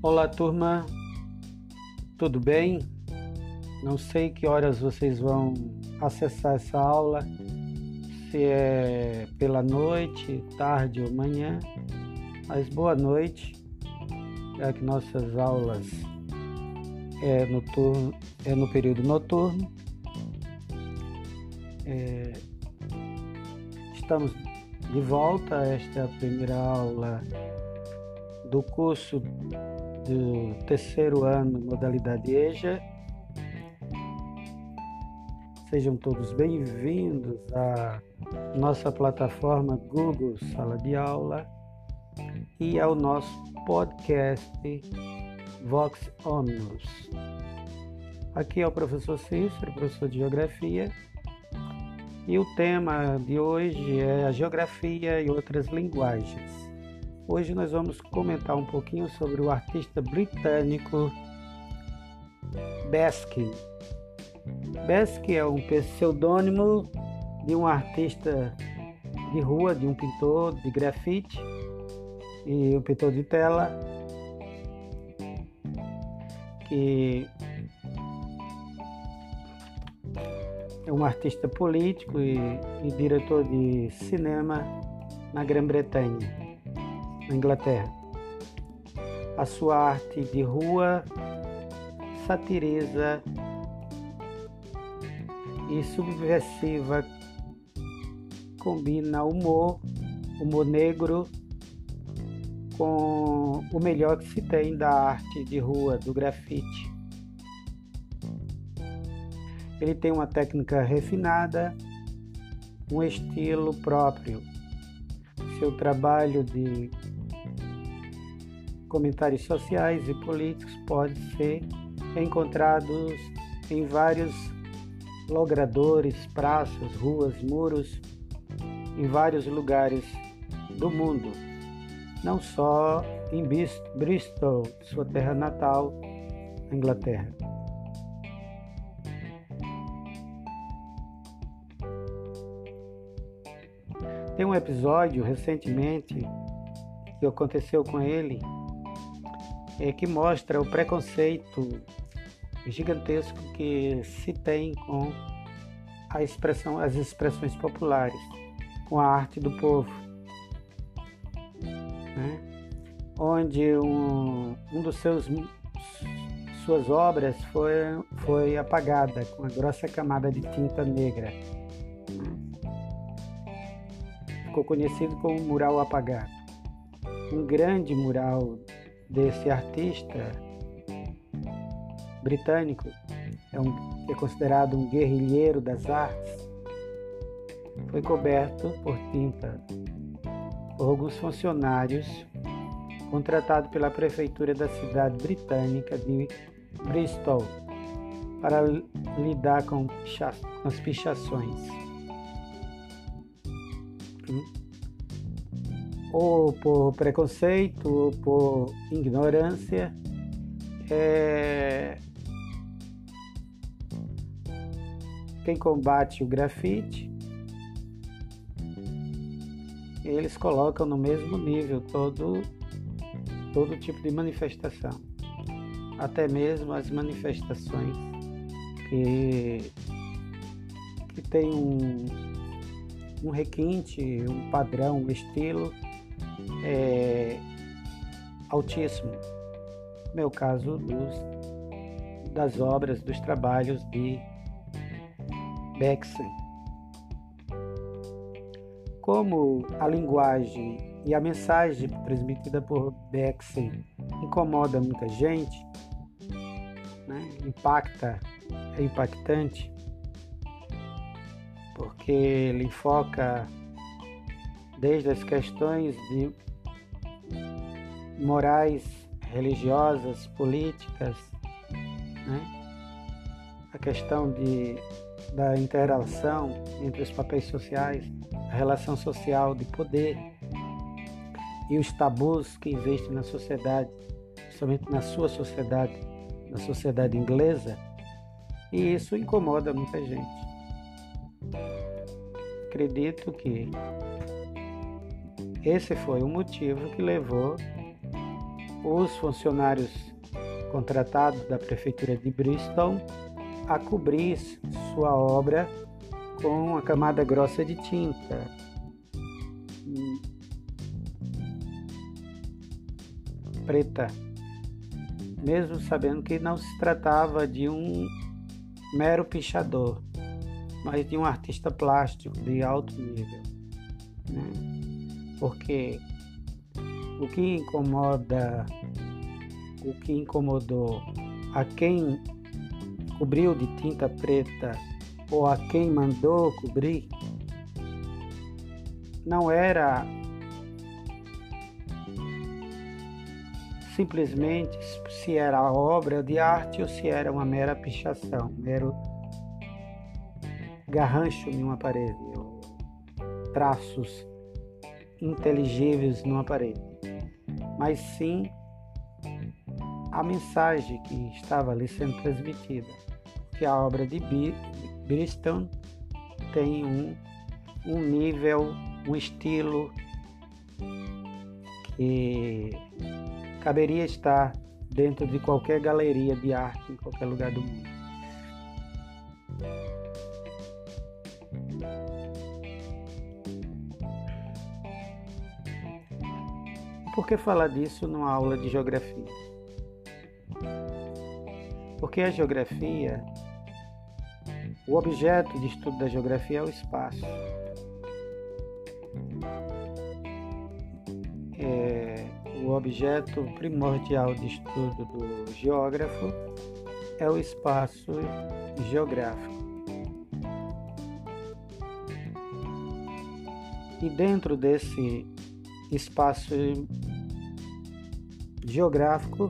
Olá, turma. Tudo bem? Não sei que horas vocês vão acessar essa aula, se é pela noite, tarde ou manhã, mas boa noite, já que nossas aulas é, noturno, é no período noturno. É, estamos de volta, esta é a primeira aula do curso do terceiro ano, modalidade EJA. Sejam todos bem-vindos à nossa plataforma Google Sala de Aula e ao nosso podcast Vox Omnus. Aqui é o professor Cícero, professor de Geografia, e o tema de hoje é a geografia e outras linguagens. Hoje nós vamos comentar um pouquinho sobre o artista britânico Baskin. Baskin é um pseudônimo de um artista de rua, de um pintor de grafite e um pintor de tela que é um artista político e, e diretor de cinema na Grã-Bretanha na Inglaterra. A sua arte de rua satiriza e subversiva combina humor, humor negro, com o melhor que se tem da arte de rua, do grafite. Ele tem uma técnica refinada, um estilo próprio. Seu trabalho de comentários sociais e políticos podem ser encontrados em vários logradores, praças, ruas, muros, em vários lugares do mundo, não só em Bristol, sua terra natal, Inglaterra. Tem um episódio recentemente que aconteceu com ele é, que mostra o preconceito gigantesco que se tem com a expressão, as expressões populares, com a arte do povo. Né? Onde um, um dos seus suas obras foi, foi apagada com a grossa camada de tinta negra. Ficou conhecido como mural apagado. Um grande mural desse artista britânico, é, um, é considerado um guerrilheiro das artes, foi coberto por tinta por alguns funcionários contratados pela prefeitura da cidade britânica de Bristol para lidar com, as pichações. Ou por preconceito, ou por ignorância, é... quem combate o grafite, eles colocam no mesmo nível todo, todo tipo de manifestação, até mesmo as manifestações que, que tem um, um requinte, um padrão, um estilo é, altíssimo. Meu caso dos, das obras, dos trabalhos de Bexen. Como a linguagem e a mensagem transmitida por Bexen incomoda muita gente, né? impacta, é impactante, porque ele enfoca desde as questões de morais, religiosas, políticas, né? a questão de, da interação entre os papéis sociais, a relação social de poder e os tabus que existem na sociedade, somente na sua sociedade, na sociedade inglesa, e isso incomoda muita gente. Acredito que esse foi o motivo que levou os funcionários contratados da prefeitura de Bristol a cobrir sua obra com uma camada grossa de tinta. Preta, mesmo sabendo que não se tratava de um mero pichador, mas de um artista plástico de alto nível. Né? Porque o que incomoda, o que incomodou a quem cobriu de tinta preta ou a quem mandou cobrir não era simplesmente se era obra de arte ou se era uma mera pichação, mero garrancho em uma parede, traços inteligíveis numa parede, mas sim a mensagem que estava ali sendo transmitida. Que a obra de Bristol tem um, um nível, um estilo que caberia estar dentro de qualquer galeria de arte em qualquer lugar do mundo. Por que falar disso numa aula de geografia? Porque a geografia, o objeto de estudo da geografia é o espaço. É, o objeto primordial de estudo do geógrafo é o espaço geográfico. E dentro desse espaço geográfico,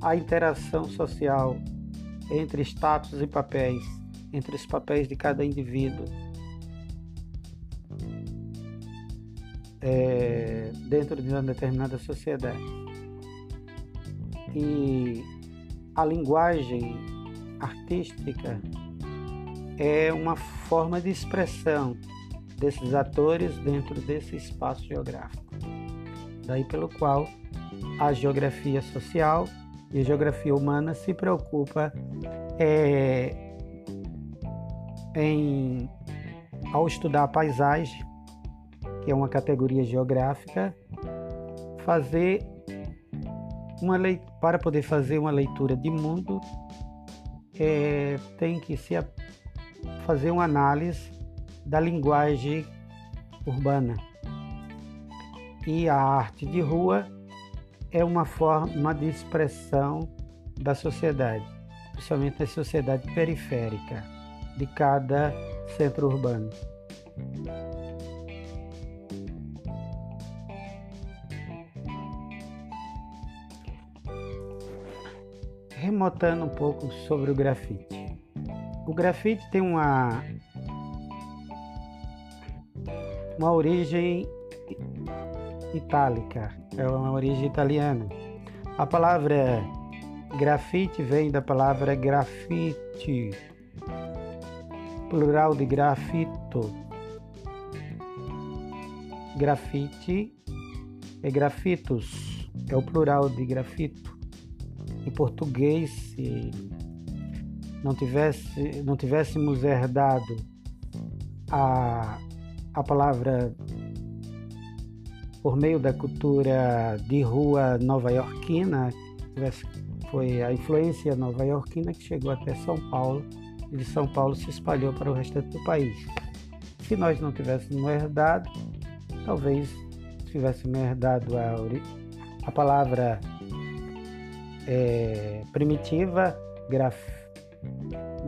a interação social entre status e papéis, entre os papéis de cada indivíduo, é, dentro de uma determinada sociedade. E a linguagem artística é uma forma de expressão desses atores dentro desse espaço geográfico. Daí pelo qual a geografia social e a geografia humana se preocupa é, em, ao estudar a paisagem, que é uma categoria geográfica, fazer uma leitura, para poder fazer uma leitura de mundo, é, tem que se fazer uma análise da linguagem urbana. E a arte de rua é uma forma de expressão da sociedade, principalmente da sociedade periférica de cada centro urbano. Remotando um pouco sobre o grafite. O grafite tem uma uma origem itálica, é uma origem italiana. A palavra grafite vem da palavra grafite, plural de grafito. Grafite é grafitos, é o plural de grafito. Em português, se não, tivesse, não tivéssemos herdado a, a palavra por meio da cultura de rua nova-iorquina, foi a influência nova-iorquina que chegou até São Paulo e de São Paulo se espalhou para o restante do país. Se nós não tivéssemos herdado, talvez tivéssemos herdado a, a palavra é, primitiva graf,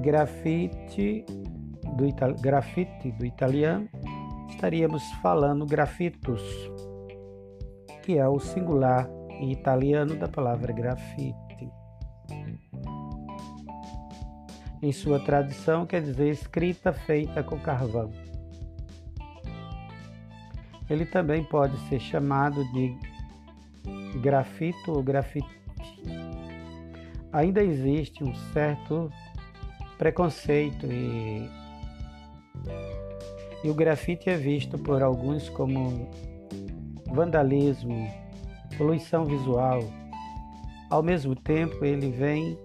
grafite do, grafite do italiano, estaríamos falando grafitos que é o singular em italiano da palavra grafite. Em sua tradição, quer dizer escrita feita com carvão. Ele também pode ser chamado de grafito ou grafite. Ainda existe um certo preconceito e, e o grafite é visto por alguns como vandalismo, poluição visual, ao mesmo tempo ele vem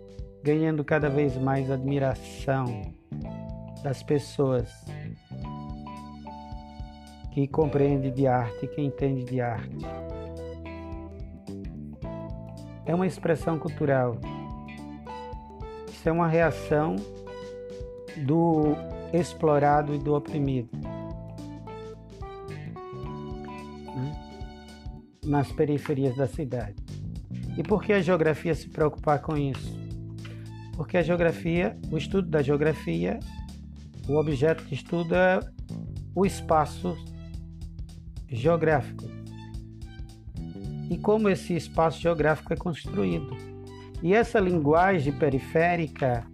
ganhando cada vez mais admiração das pessoas que compreende de arte, que entende de arte. É uma expressão cultural. Isso é uma reação do explorado e do oprimido. Nas periferias da cidade. E por que a geografia se preocupar com isso? Porque a geografia, o estudo da geografia, o objeto de estudo é o espaço geográfico. E como esse espaço geográfico é construído. E essa linguagem periférica,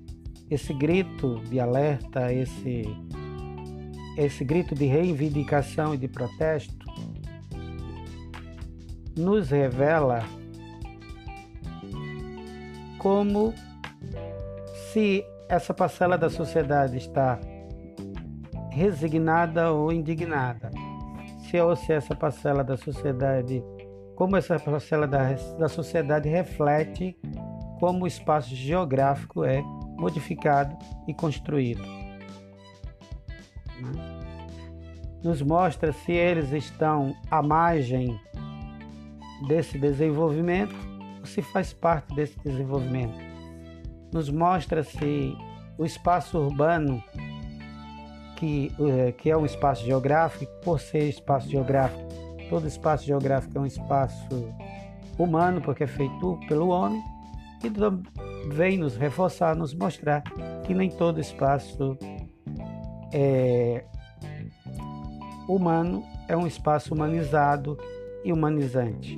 esse grito de alerta, esse, esse grito de reivindicação e de protesto, nos revela como se essa parcela da sociedade está resignada ou indignada, se ou se essa parcela da sociedade, como essa parcela da, da sociedade reflete como o espaço geográfico é modificado e construído. Nos mostra se eles estão à margem desse desenvolvimento ou se faz parte desse desenvolvimento. Nos mostra se o espaço urbano que, é, que é um espaço geográfico, por ser espaço geográfico, todo espaço geográfico é um espaço humano, porque é feito pelo homem, e vem nos reforçar, nos mostrar que nem todo espaço é, humano é um espaço humanizado e humanizante.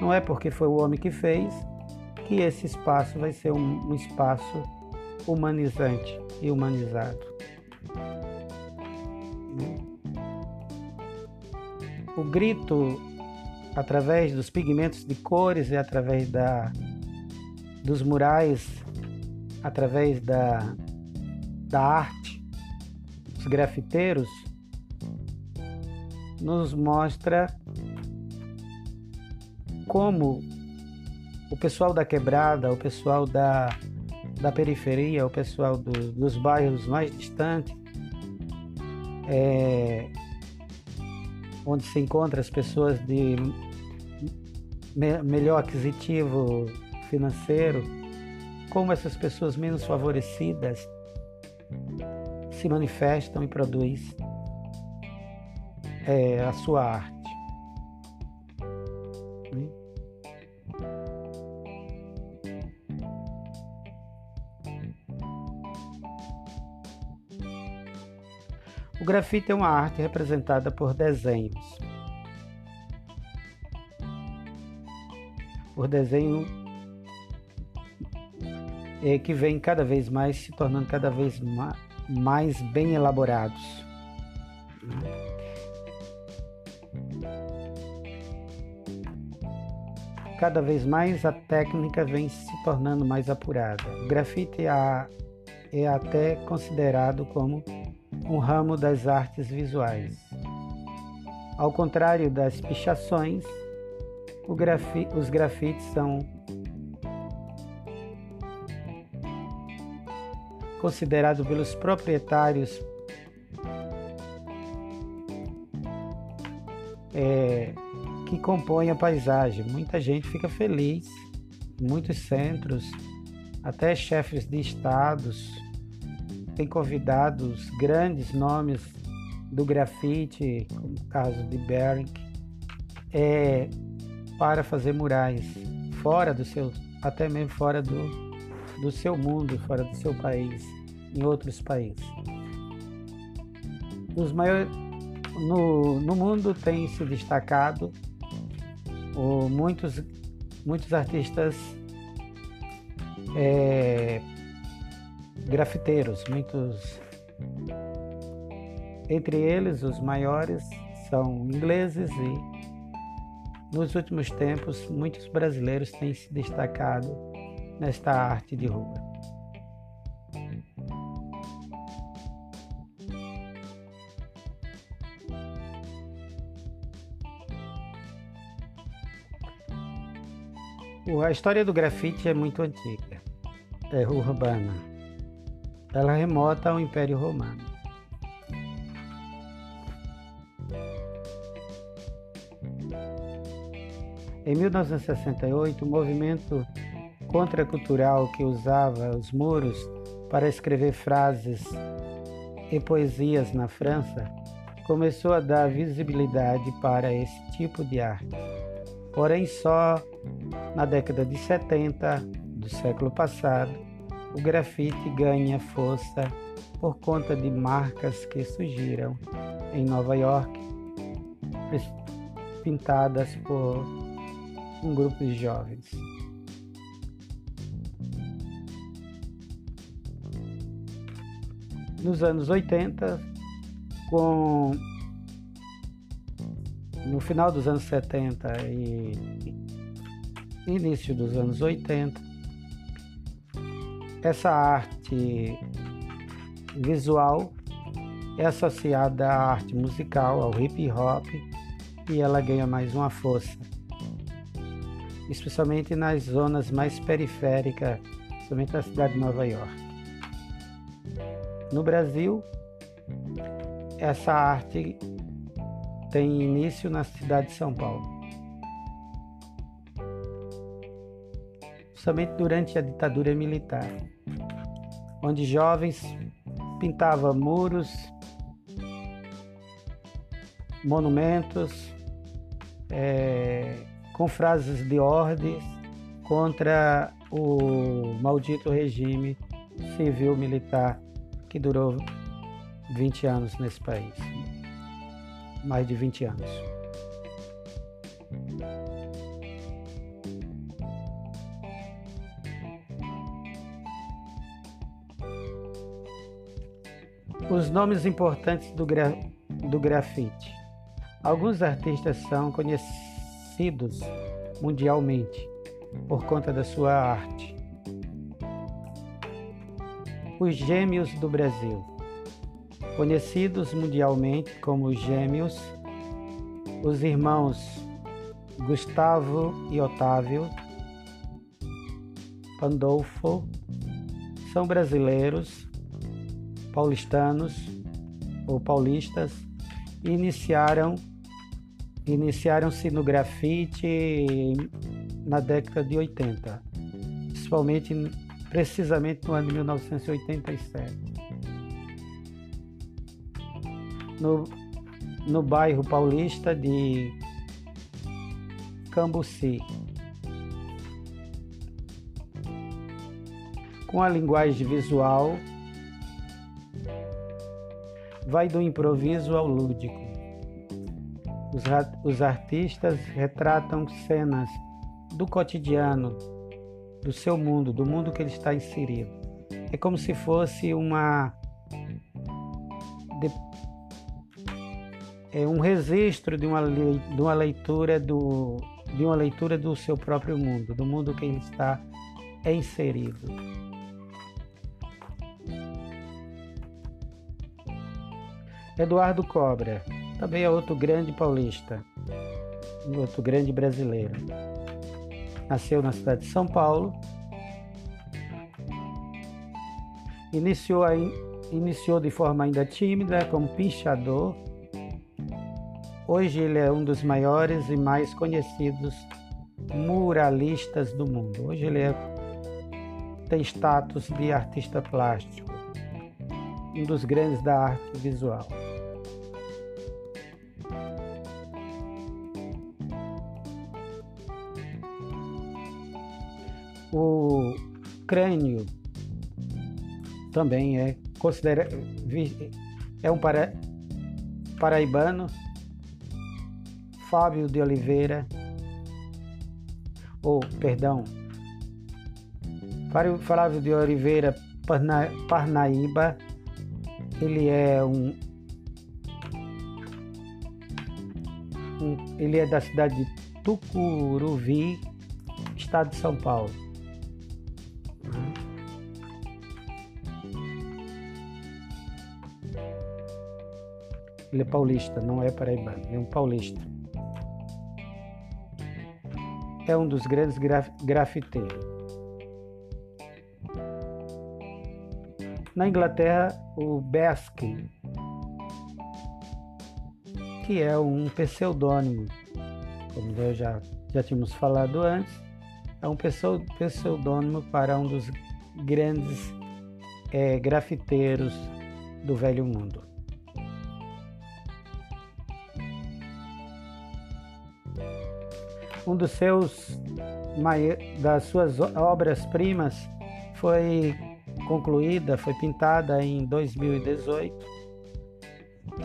Não é porque foi o homem que fez que esse espaço vai ser um, um espaço humanizante e humanizado. O grito, através dos pigmentos de cores e através da, dos murais, através da, da arte, os grafiteiros, nos mostra como o pessoal da quebrada, o pessoal da, da periferia, o pessoal do, dos bairros mais distantes, é, onde se encontra as pessoas de me, melhor aquisitivo financeiro, como essas pessoas menos favorecidas se manifestam e produzem é, a sua arte. O grafite é uma arte representada por desenhos. Por desenho é, que vem cada vez mais se tornando cada vez mais bem elaborados. Cada vez mais a técnica vem se tornando mais apurada. O grafite é, é até considerado como um ramo das artes visuais. Ao contrário das pichações, grafi os grafites são considerados pelos proprietários é, que compõem a paisagem. Muita gente fica feliz, muitos centros, até chefes de estados tem convidado os grandes nomes do grafite, como o caso de Bering, é, para fazer murais fora do seu, até mesmo fora do, do seu mundo, fora do seu país, em outros países. Os maiores, no, no mundo tem se destacado o, muitos, muitos artistas é, grafiteiros, muitos. Entre eles, os maiores são ingleses e, nos últimos tempos, muitos brasileiros têm se destacado nesta arte de rua. A história do grafite é muito antiga, é urbana. Ela remota ao Império Romano. Em 1968, o movimento contracultural que usava os muros para escrever frases e poesias na França começou a dar visibilidade para esse tipo de arte. Porém, só na década de 70 do século passado, o grafite ganha força por conta de marcas que surgiram em Nova York, pintadas por um grupo de jovens. Nos anos 80, com no final dos anos 70 e início dos anos 80, essa arte visual é associada à arte musical, ao hip hop, e ela ganha mais uma força, especialmente nas zonas mais periféricas, principalmente da cidade de Nova York. No Brasil, essa arte tem início na cidade de São Paulo. Somente durante a ditadura militar, onde jovens pintavam muros, monumentos, é, com frases de ordens contra o maldito regime civil-militar que durou 20 anos nesse país. Mais de 20 anos. Os nomes importantes do, gra do grafite. Alguns artistas são conhecidos mundialmente por conta da sua arte. Os Gêmeos do Brasil conhecidos mundialmente como Gêmeos, os irmãos Gustavo e Otávio Pandolfo, são brasileiros, paulistanos ou paulistas, iniciaram iniciaram-se no grafite na década de 80, principalmente precisamente no ano de 1987 no, no bairro paulista de Cambuci. Com a linguagem visual, vai do improviso ao lúdico. Os, os artistas retratam cenas do cotidiano, do seu mundo, do mundo que ele está inserido. É como se fosse uma é um registro de uma, de uma leitura do de uma leitura do seu próprio mundo, do mundo que ele está inserido. Eduardo Cobra, também é outro grande paulista, outro grande brasileiro. Nasceu na cidade de São Paulo. Iniciou, iniciou de forma ainda tímida como pinchador Hoje ele é um dos maiores e mais conhecidos muralistas do mundo. Hoje ele é, tem status de artista plástico, um dos grandes da arte visual. Crânio também é considera é um para, paraibano Fábio de Oliveira, ou, perdão, Flávio de Oliveira Parnaíba, ele é um, um, ele é da cidade de Tucuruvi, estado de São Paulo. Ele é paulista, não é paraibano, é um paulista. é um dos grandes graf grafiteiros. Na Inglaterra, o Baskin, que é um pseudônimo, como eu já, já tínhamos falado antes, é um pseudônimo para um dos grandes é, grafiteiros do Velho Mundo. Um dos seus das suas obras-primas foi concluída, foi pintada em 2018,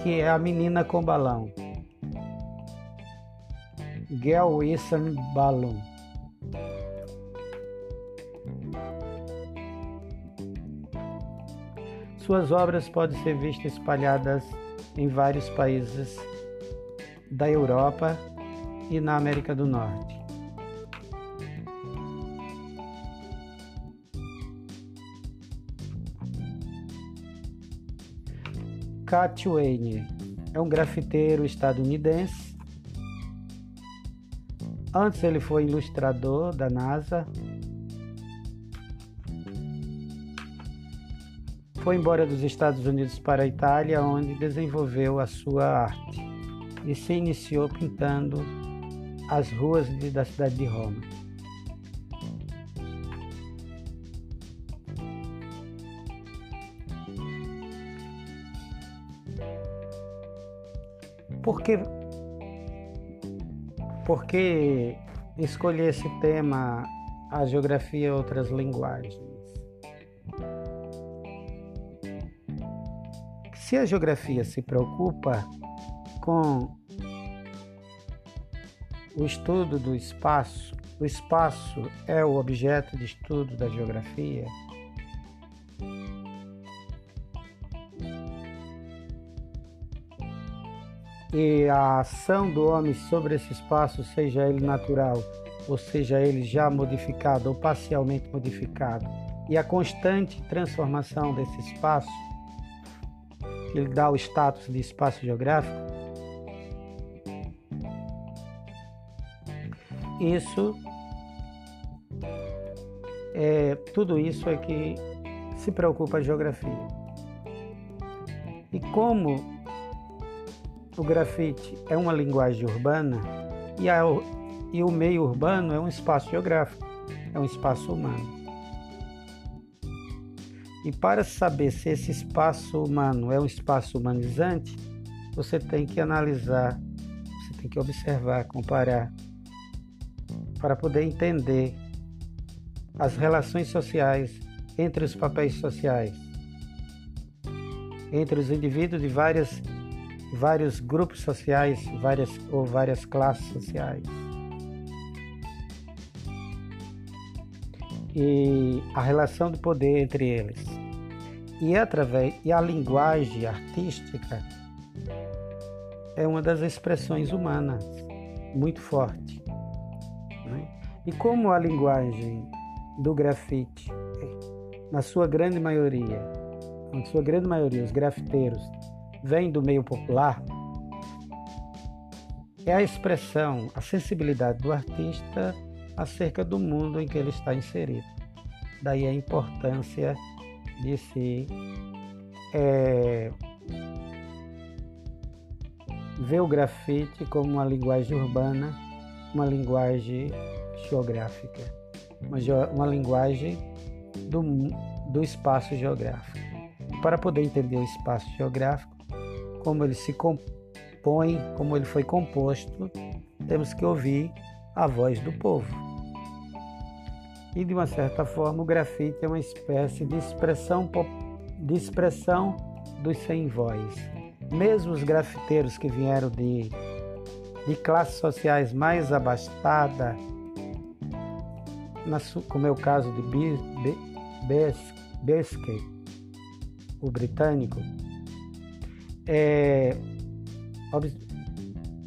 que é a Menina com Balão. Girl Western Balloon. Suas obras podem ser vistas espalhadas em vários países da Europa e na América do Norte. Cat Wayne é um grafiteiro estadunidense. Antes ele foi ilustrador da NASA. Foi embora dos Estados Unidos para a Itália, onde desenvolveu a sua arte e se iniciou pintando as ruas da cidade de Roma. Por que, por que esse tema, a geografia e outras linguagens? Se a geografia se preocupa com o estudo do espaço, o espaço é o objeto de estudo da geografia, e a ação do homem sobre esse espaço, seja ele natural, ou seja ele já modificado ou parcialmente modificado, e a constante transformação desse espaço, que ele dá o status de espaço geográfico, isso é tudo isso é que se preocupa a geografia. E como o grafite é uma linguagem urbana e, a, e o meio urbano é um espaço geográfico, é um espaço humano. E para saber se esse espaço humano é um espaço humanizante, você tem que analisar, você tem que observar, comparar, para poder entender as relações sociais entre os papéis sociais, entre os indivíduos de várias vários grupos sociais, várias ou várias classes sociais. E a relação do poder entre eles. E através e a linguagem artística é uma das expressões humanas muito forte. Né? E como a linguagem do grafite, na sua grande maioria, na sua grande maioria, os grafiteiros vem do meio popular é a expressão, a sensibilidade do artista acerca do mundo em que ele está inserido. Daí a importância de se é, ver o grafite como uma linguagem urbana, uma linguagem geográfica, uma, uma linguagem do, do espaço geográfico. Para poder entender o espaço geográfico, como ele se compõe, como ele foi composto, temos que ouvir a voz do povo. E de uma certa forma, o grafite é uma espécie de expressão de expressão dos sem voz. Mesmo os grafiteiros que vieram de, de classes sociais mais abastadas, como é o caso de Besky, o britânico, é,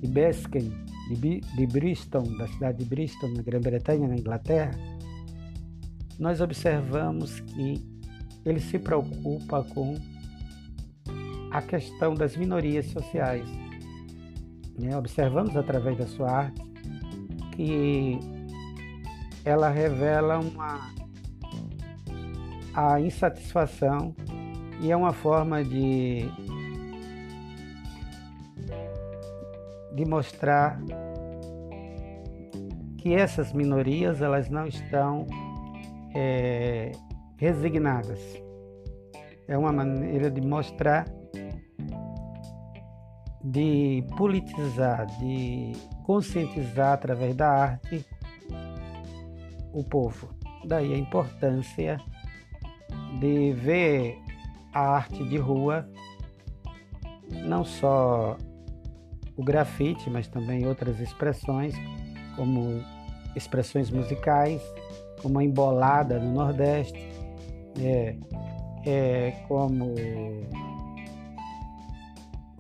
de Besken, de, de Bristol, da cidade de Bristol, na Grã-Bretanha, na Inglaterra, nós observamos que ele se preocupa com a questão das minorias sociais. Né? Observamos através da sua arte que ela revela uma a insatisfação e é uma forma de de mostrar que essas minorias elas não estão é, resignadas. É uma maneira de mostrar, de politizar, de conscientizar através da arte o povo. Daí a importância de ver a arte de rua, não só o grafite, mas também outras expressões, como expressões musicais, como a embolada no Nordeste, é, é, como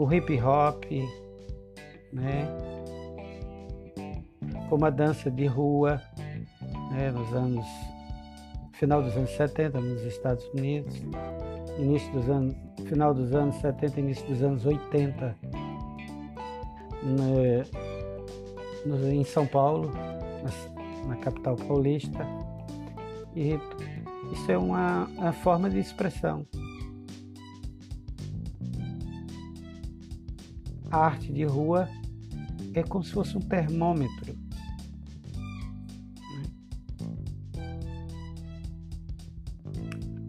o hip hop, né? como a dança de rua, né? nos anos final dos anos 70 nos Estados Unidos, início dos anos, final dos anos 70, início dos anos 80 no, no, em São Paulo, na, na capital paulista. E isso é uma, uma forma de expressão. A arte de rua é como se fosse um termômetro.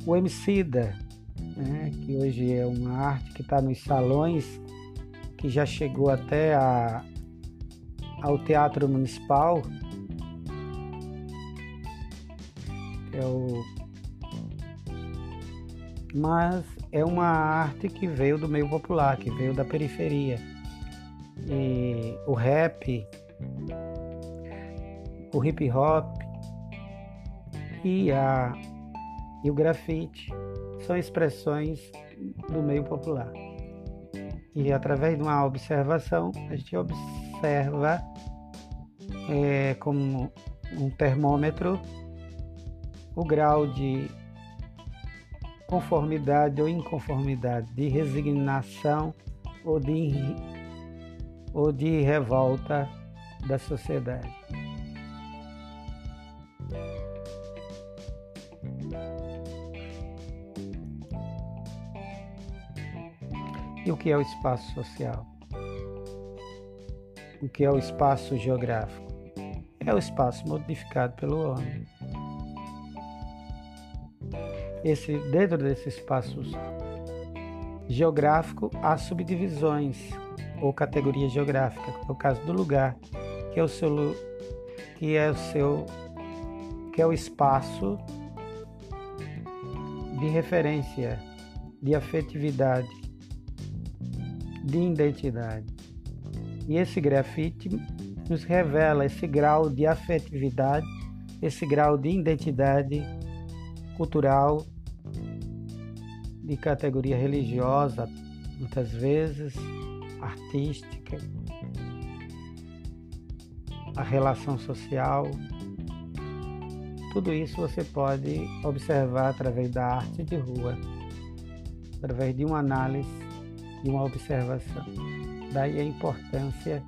O Emicida, né, que hoje é uma arte que está nos salões, que já chegou até a, ao Teatro Municipal, é o mas é uma arte que veio do meio popular, que veio da periferia. E o rap, o hip hop e, a, e o grafite são expressões do meio popular. E através de uma observação, a gente observa é, como um termômetro o grau de conformidade ou inconformidade, de resignação ou de, ou de revolta da sociedade. E o que é o espaço social? O que é o espaço geográfico? É o espaço modificado pelo homem esse, dentro desse espaço geográfico há subdivisões ou categorias geográficas, no caso do lugar, que é o seu que é o seu que é o espaço de referência, de afetividade, de identidade. E esse grafite nos revela esse grau de afetividade, esse grau de identidade cultural de categoria religiosa, muitas vezes artística, a relação social. Tudo isso você pode observar através da arte de rua, através de uma análise e uma observação. Daí a importância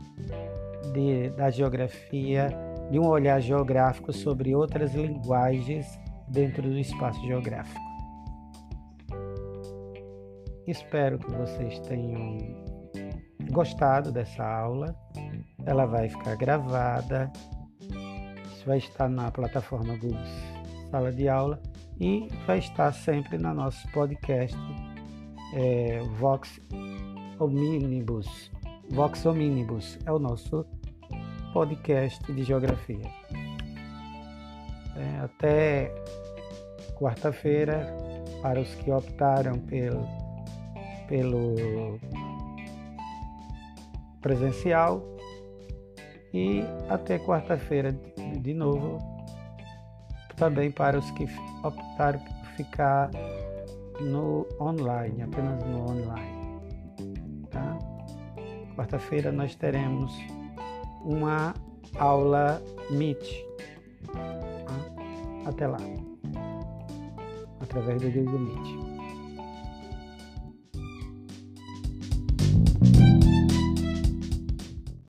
de, da geografia, de um olhar geográfico sobre outras linguagens dentro do espaço geográfico. Espero que vocês tenham gostado dessa aula. Ela vai ficar gravada. Isso vai estar na plataforma Google Sala de Aula e vai estar sempre no nosso podcast é, Vox Omnibus. Vox Omnibus é o nosso podcast de geografia. É, até quarta-feira, para os que optaram pelo pelo presencial e até quarta-feira de novo também para os que optaram por ficar no online, apenas no online. Tá? Quarta-feira nós teremos uma aula Meet. Tá? Até lá, através do Google Meet.